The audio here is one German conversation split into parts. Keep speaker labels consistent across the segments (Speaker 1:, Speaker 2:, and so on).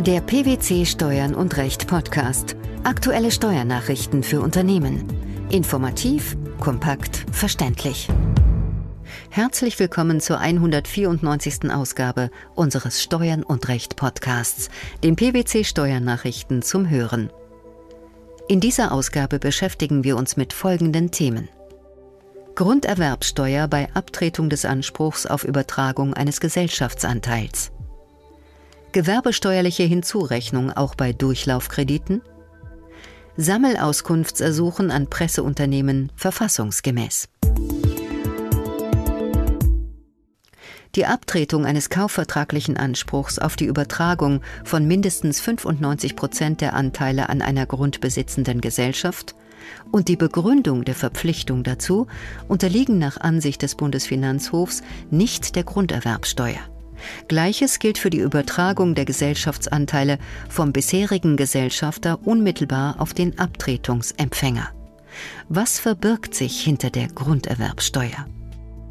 Speaker 1: Der PwC Steuern und Recht Podcast. Aktuelle Steuernachrichten für Unternehmen. Informativ, kompakt, verständlich. Herzlich willkommen zur 194. Ausgabe unseres Steuern und Recht Podcasts, den PwC Steuernachrichten zum Hören. In dieser Ausgabe beschäftigen wir uns mit folgenden Themen. Grunderwerbsteuer bei Abtretung des Anspruchs auf Übertragung eines Gesellschaftsanteils. Gewerbesteuerliche Hinzurechnung auch bei Durchlaufkrediten, Sammelauskunftsersuchen an Presseunternehmen verfassungsgemäß. Die Abtretung eines kaufvertraglichen Anspruchs auf die Übertragung von mindestens 95 Prozent der Anteile an einer grundbesitzenden Gesellschaft und die Begründung der Verpflichtung dazu unterliegen nach Ansicht des Bundesfinanzhofs nicht der Grunderwerbsteuer. Gleiches gilt für die Übertragung der Gesellschaftsanteile vom bisherigen Gesellschafter unmittelbar auf den Abtretungsempfänger. Was verbirgt sich hinter der Grunderwerbsteuer?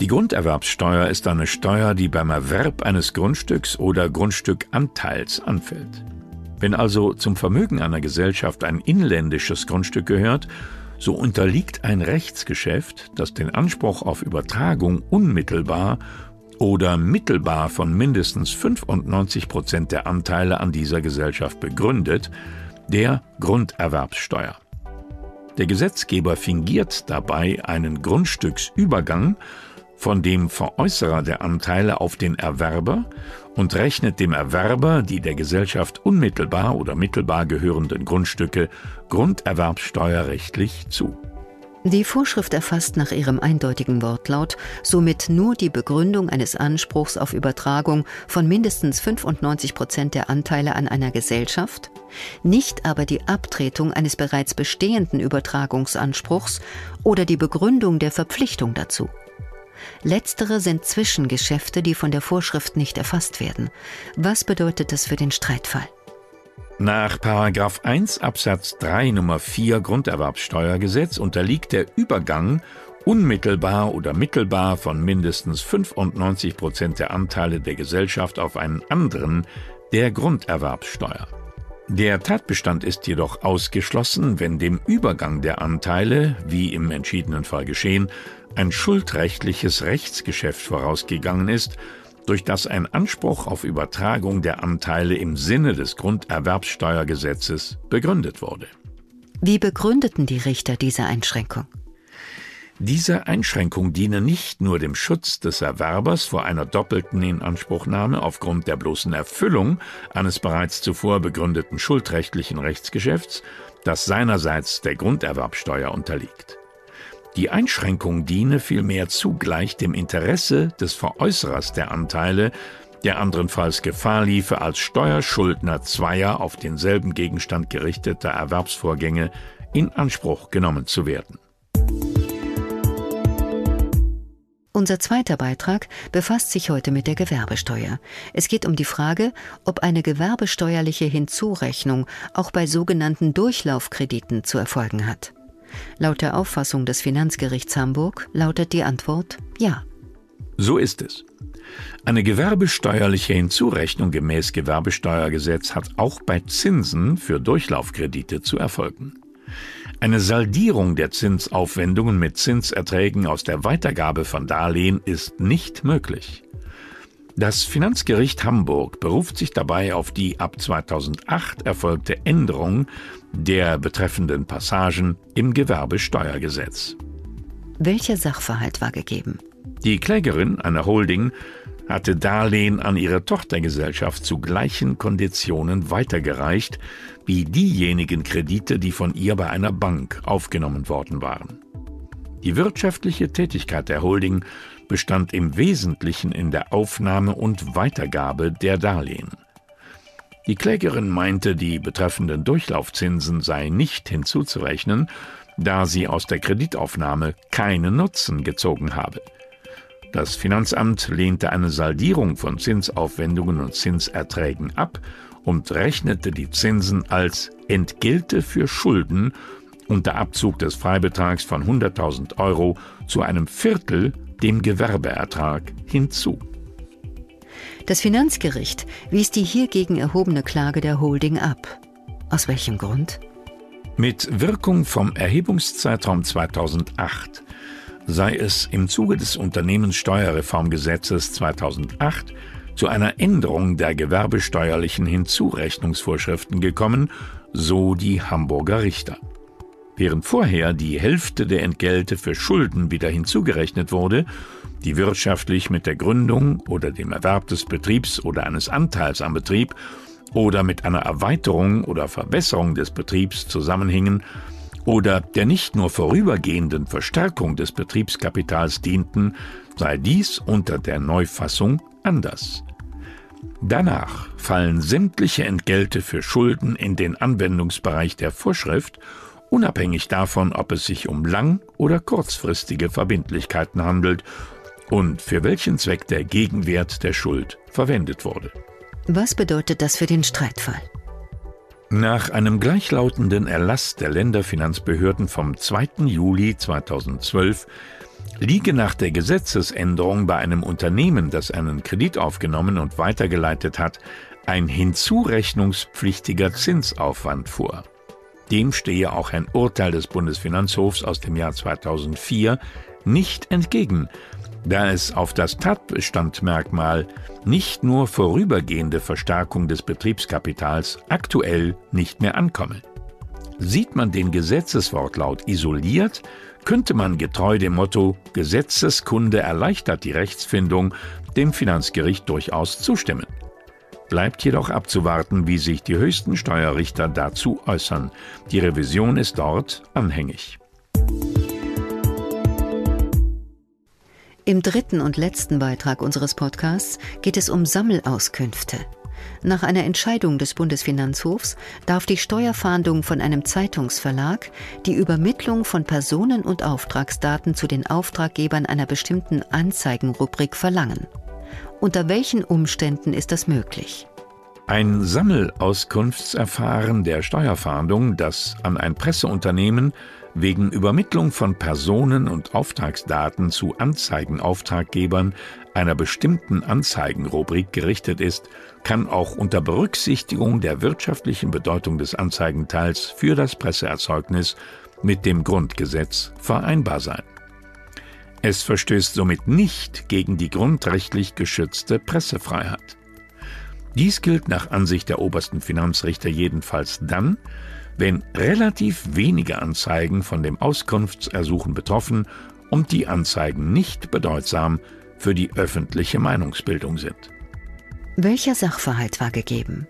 Speaker 2: Die Grunderwerbsteuer ist eine Steuer, die beim Erwerb eines Grundstücks oder Grundstückanteils anfällt. Wenn also zum Vermögen einer Gesellschaft ein inländisches Grundstück gehört, so unterliegt ein Rechtsgeschäft, das den Anspruch auf Übertragung unmittelbar oder mittelbar von mindestens 95 Prozent der Anteile an dieser Gesellschaft begründet, der Grunderwerbssteuer. Der Gesetzgeber fingiert dabei einen Grundstücksübergang von dem Veräußerer der Anteile auf den Erwerber und rechnet dem Erwerber die der Gesellschaft unmittelbar oder mittelbar gehörenden Grundstücke grunderwerbssteuerrechtlich zu.
Speaker 1: Die Vorschrift erfasst nach ihrem eindeutigen Wortlaut somit nur die Begründung eines Anspruchs auf Übertragung von mindestens 95 Prozent der Anteile an einer Gesellschaft, nicht aber die Abtretung eines bereits bestehenden Übertragungsanspruchs oder die Begründung der Verpflichtung dazu. Letztere sind Zwischengeschäfte, die von der Vorschrift nicht erfasst werden. Was bedeutet das für den Streitfall?
Speaker 2: Nach 1 Absatz 3 Nummer 4 Grunderwerbssteuergesetz unterliegt der Übergang unmittelbar oder mittelbar von mindestens 95 Prozent der Anteile der Gesellschaft auf einen anderen der Grunderwerbssteuer. Der Tatbestand ist jedoch ausgeschlossen, wenn dem Übergang der Anteile, wie im entschiedenen Fall geschehen, ein schuldrechtliches Rechtsgeschäft vorausgegangen ist durch das ein Anspruch auf Übertragung der Anteile im Sinne des Grunderwerbssteuergesetzes begründet wurde.
Speaker 1: Wie begründeten die Richter diese Einschränkung?
Speaker 2: Diese Einschränkung diene nicht nur dem Schutz des Erwerbers vor einer doppelten Inanspruchnahme aufgrund der bloßen Erfüllung eines bereits zuvor begründeten schuldrechtlichen Rechtsgeschäfts, das seinerseits der Grunderwerbsteuer unterliegt. Die Einschränkung diene vielmehr zugleich dem Interesse des Veräußerers der Anteile, der andernfalls Gefahr liefe, als Steuerschuldner zweier auf denselben Gegenstand gerichteter Erwerbsvorgänge in Anspruch genommen zu werden.
Speaker 1: Unser zweiter Beitrag befasst sich heute mit der Gewerbesteuer. Es geht um die Frage, ob eine gewerbesteuerliche Hinzurechnung auch bei sogenannten Durchlaufkrediten zu erfolgen hat. Laut der Auffassung des Finanzgerichts Hamburg lautet die Antwort ja.
Speaker 2: So ist es. Eine gewerbesteuerliche Hinzurechnung gemäß Gewerbesteuergesetz hat auch bei Zinsen für Durchlaufkredite zu erfolgen. Eine Saldierung der Zinsaufwendungen mit Zinserträgen aus der Weitergabe von Darlehen ist nicht möglich. Das Finanzgericht Hamburg beruft sich dabei auf die ab 2008 erfolgte Änderung der betreffenden Passagen im Gewerbesteuergesetz.
Speaker 1: Welcher Sachverhalt war gegeben?
Speaker 2: Die Klägerin, eine Holding, hatte Darlehen an ihre Tochtergesellschaft zu gleichen Konditionen weitergereicht wie diejenigen Kredite, die von ihr bei einer Bank aufgenommen worden waren. Die wirtschaftliche Tätigkeit der Holding bestand im Wesentlichen in der Aufnahme und Weitergabe der Darlehen. Die Klägerin meinte, die betreffenden Durchlaufzinsen seien nicht hinzuzurechnen, da sie aus der Kreditaufnahme keinen Nutzen gezogen habe. Das Finanzamt lehnte eine Saldierung von Zinsaufwendungen und Zinserträgen ab und rechnete die Zinsen als Entgelte für Schulden unter Abzug des Freibetrags von 100.000 Euro zu einem Viertel dem Gewerbeertrag hinzu.
Speaker 1: Das Finanzgericht wies die hiergegen erhobene Klage der Holding ab. Aus welchem Grund?
Speaker 2: Mit Wirkung vom Erhebungszeitraum 2008 sei es im Zuge des Unternehmenssteuerreformgesetzes 2008 zu einer Änderung der gewerbesteuerlichen Hinzurechnungsvorschriften gekommen, so die Hamburger Richter. Während vorher die Hälfte der Entgelte für Schulden wieder hinzugerechnet wurde, die wirtschaftlich mit der Gründung oder dem Erwerb des Betriebs oder eines Anteils am Betrieb oder mit einer Erweiterung oder Verbesserung des Betriebs zusammenhingen oder der nicht nur vorübergehenden Verstärkung des Betriebskapitals dienten, sei dies unter der Neufassung anders. Danach fallen sämtliche Entgelte für Schulden in den Anwendungsbereich der Vorschrift, unabhängig davon, ob es sich um lang- oder kurzfristige Verbindlichkeiten handelt und für welchen Zweck der Gegenwert der Schuld verwendet wurde.
Speaker 1: Was bedeutet das für den Streitfall?
Speaker 2: Nach einem gleichlautenden Erlass der Länderfinanzbehörden vom 2. Juli 2012 liege nach der Gesetzesänderung bei einem Unternehmen, das einen Kredit aufgenommen und weitergeleitet hat, ein hinzurechnungspflichtiger Zinsaufwand vor. Dem stehe auch ein Urteil des Bundesfinanzhofs aus dem Jahr 2004 nicht entgegen, da es auf das Tatbestandmerkmal nicht nur vorübergehende Verstärkung des Betriebskapitals aktuell nicht mehr ankomme. Sieht man den Gesetzeswortlaut isoliert, könnte man getreu dem Motto Gesetzeskunde erleichtert die Rechtsfindung dem Finanzgericht durchaus zustimmen. Bleibt jedoch abzuwarten, wie sich die höchsten Steuerrichter dazu äußern. Die Revision ist dort anhängig.
Speaker 1: Im dritten und letzten Beitrag unseres Podcasts geht es um Sammelauskünfte. Nach einer Entscheidung des Bundesfinanzhofs darf die Steuerfahndung von einem Zeitungsverlag die Übermittlung von Personen- und Auftragsdaten zu den Auftraggebern einer bestimmten Anzeigenrubrik verlangen. Unter welchen Umständen ist das möglich?
Speaker 2: Ein Sammelauskunftserfahren der Steuerfahndung, das an ein Presseunternehmen wegen Übermittlung von Personen- und Auftragsdaten zu Anzeigenauftraggebern einer bestimmten Anzeigenrubrik gerichtet ist, kann auch unter Berücksichtigung der wirtschaftlichen Bedeutung des Anzeigenteils für das Presseerzeugnis mit dem Grundgesetz vereinbar sein. Es verstößt somit nicht gegen die grundrechtlich geschützte Pressefreiheit. Dies gilt nach Ansicht der obersten Finanzrichter jedenfalls dann, wenn relativ wenige Anzeigen von dem Auskunftsersuchen betroffen und die Anzeigen nicht bedeutsam für die öffentliche Meinungsbildung sind.
Speaker 1: Welcher Sachverhalt war gegeben?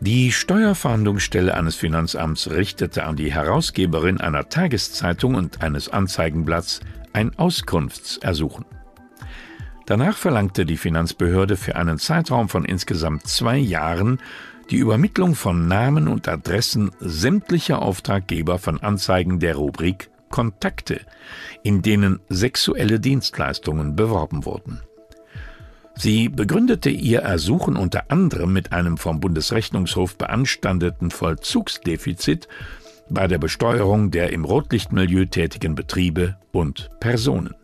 Speaker 2: Die Steuerfahndungsstelle eines Finanzamts richtete an die Herausgeberin einer Tageszeitung und eines Anzeigenblatts ein Auskunftsersuchen. Danach verlangte die Finanzbehörde für einen Zeitraum von insgesamt zwei Jahren die Übermittlung von Namen und Adressen sämtlicher Auftraggeber von Anzeigen der Rubrik Kontakte, in denen sexuelle Dienstleistungen beworben wurden. Sie begründete ihr Ersuchen unter anderem mit einem vom Bundesrechnungshof beanstandeten Vollzugsdefizit bei der Besteuerung der im Rotlichtmilieu tätigen Betriebe und Personen.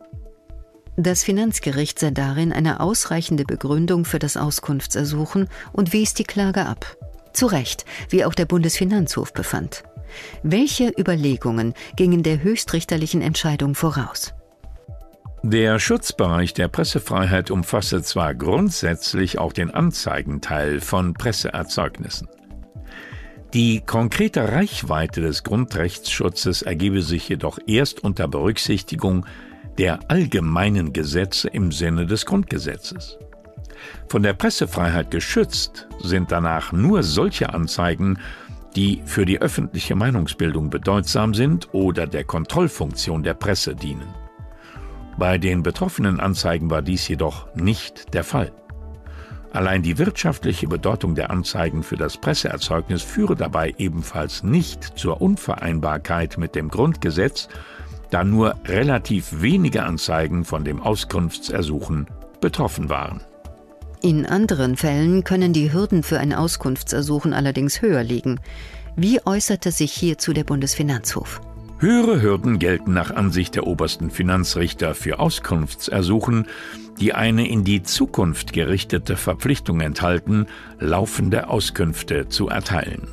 Speaker 1: Das Finanzgericht sah darin eine ausreichende Begründung für das Auskunftsersuchen und wies die Klage ab. Zu Recht, wie auch der Bundesfinanzhof befand. Welche Überlegungen gingen der höchstrichterlichen Entscheidung voraus?
Speaker 2: Der Schutzbereich der Pressefreiheit umfasse zwar grundsätzlich auch den Anzeigenteil von Presseerzeugnissen. Die konkrete Reichweite des Grundrechtsschutzes ergebe sich jedoch erst unter Berücksichtigung der allgemeinen Gesetze im Sinne des Grundgesetzes. Von der Pressefreiheit geschützt sind danach nur solche Anzeigen, die für die öffentliche Meinungsbildung bedeutsam sind oder der Kontrollfunktion der Presse dienen. Bei den betroffenen Anzeigen war dies jedoch nicht der Fall. Allein die wirtschaftliche Bedeutung der Anzeigen für das Presseerzeugnis führe dabei ebenfalls nicht zur Unvereinbarkeit mit dem Grundgesetz, da nur relativ wenige Anzeigen von dem Auskunftsersuchen betroffen waren.
Speaker 1: In anderen Fällen können die Hürden für ein Auskunftsersuchen allerdings höher liegen. Wie äußerte sich hierzu der Bundesfinanzhof?
Speaker 2: Höhere Hürden gelten nach Ansicht der obersten Finanzrichter für Auskunftsersuchen, die eine in die Zukunft gerichtete Verpflichtung enthalten, laufende Auskünfte zu erteilen.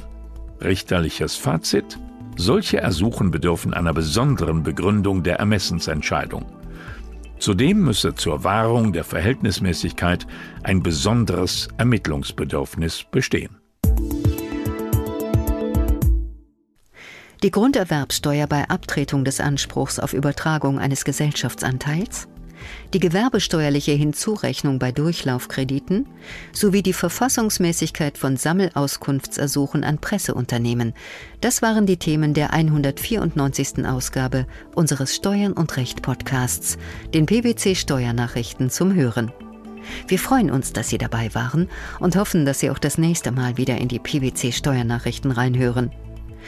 Speaker 2: Richterliches Fazit solche Ersuchen bedürfen einer besonderen Begründung der Ermessensentscheidung. Zudem müsse zur Wahrung der Verhältnismäßigkeit ein besonderes Ermittlungsbedürfnis bestehen.
Speaker 1: Die Grunderwerbsteuer bei Abtretung des Anspruchs auf Übertragung eines Gesellschaftsanteils, die gewerbesteuerliche Hinzurechnung bei Durchlaufkrediten sowie die Verfassungsmäßigkeit von Sammelauskunftsersuchen an Presseunternehmen. Das waren die Themen der 194. Ausgabe unseres Steuern und Recht Podcasts, den PwC Steuernachrichten zum Hören. Wir freuen uns, dass Sie dabei waren und hoffen, dass Sie auch das nächste Mal wieder in die PwC Steuernachrichten reinhören.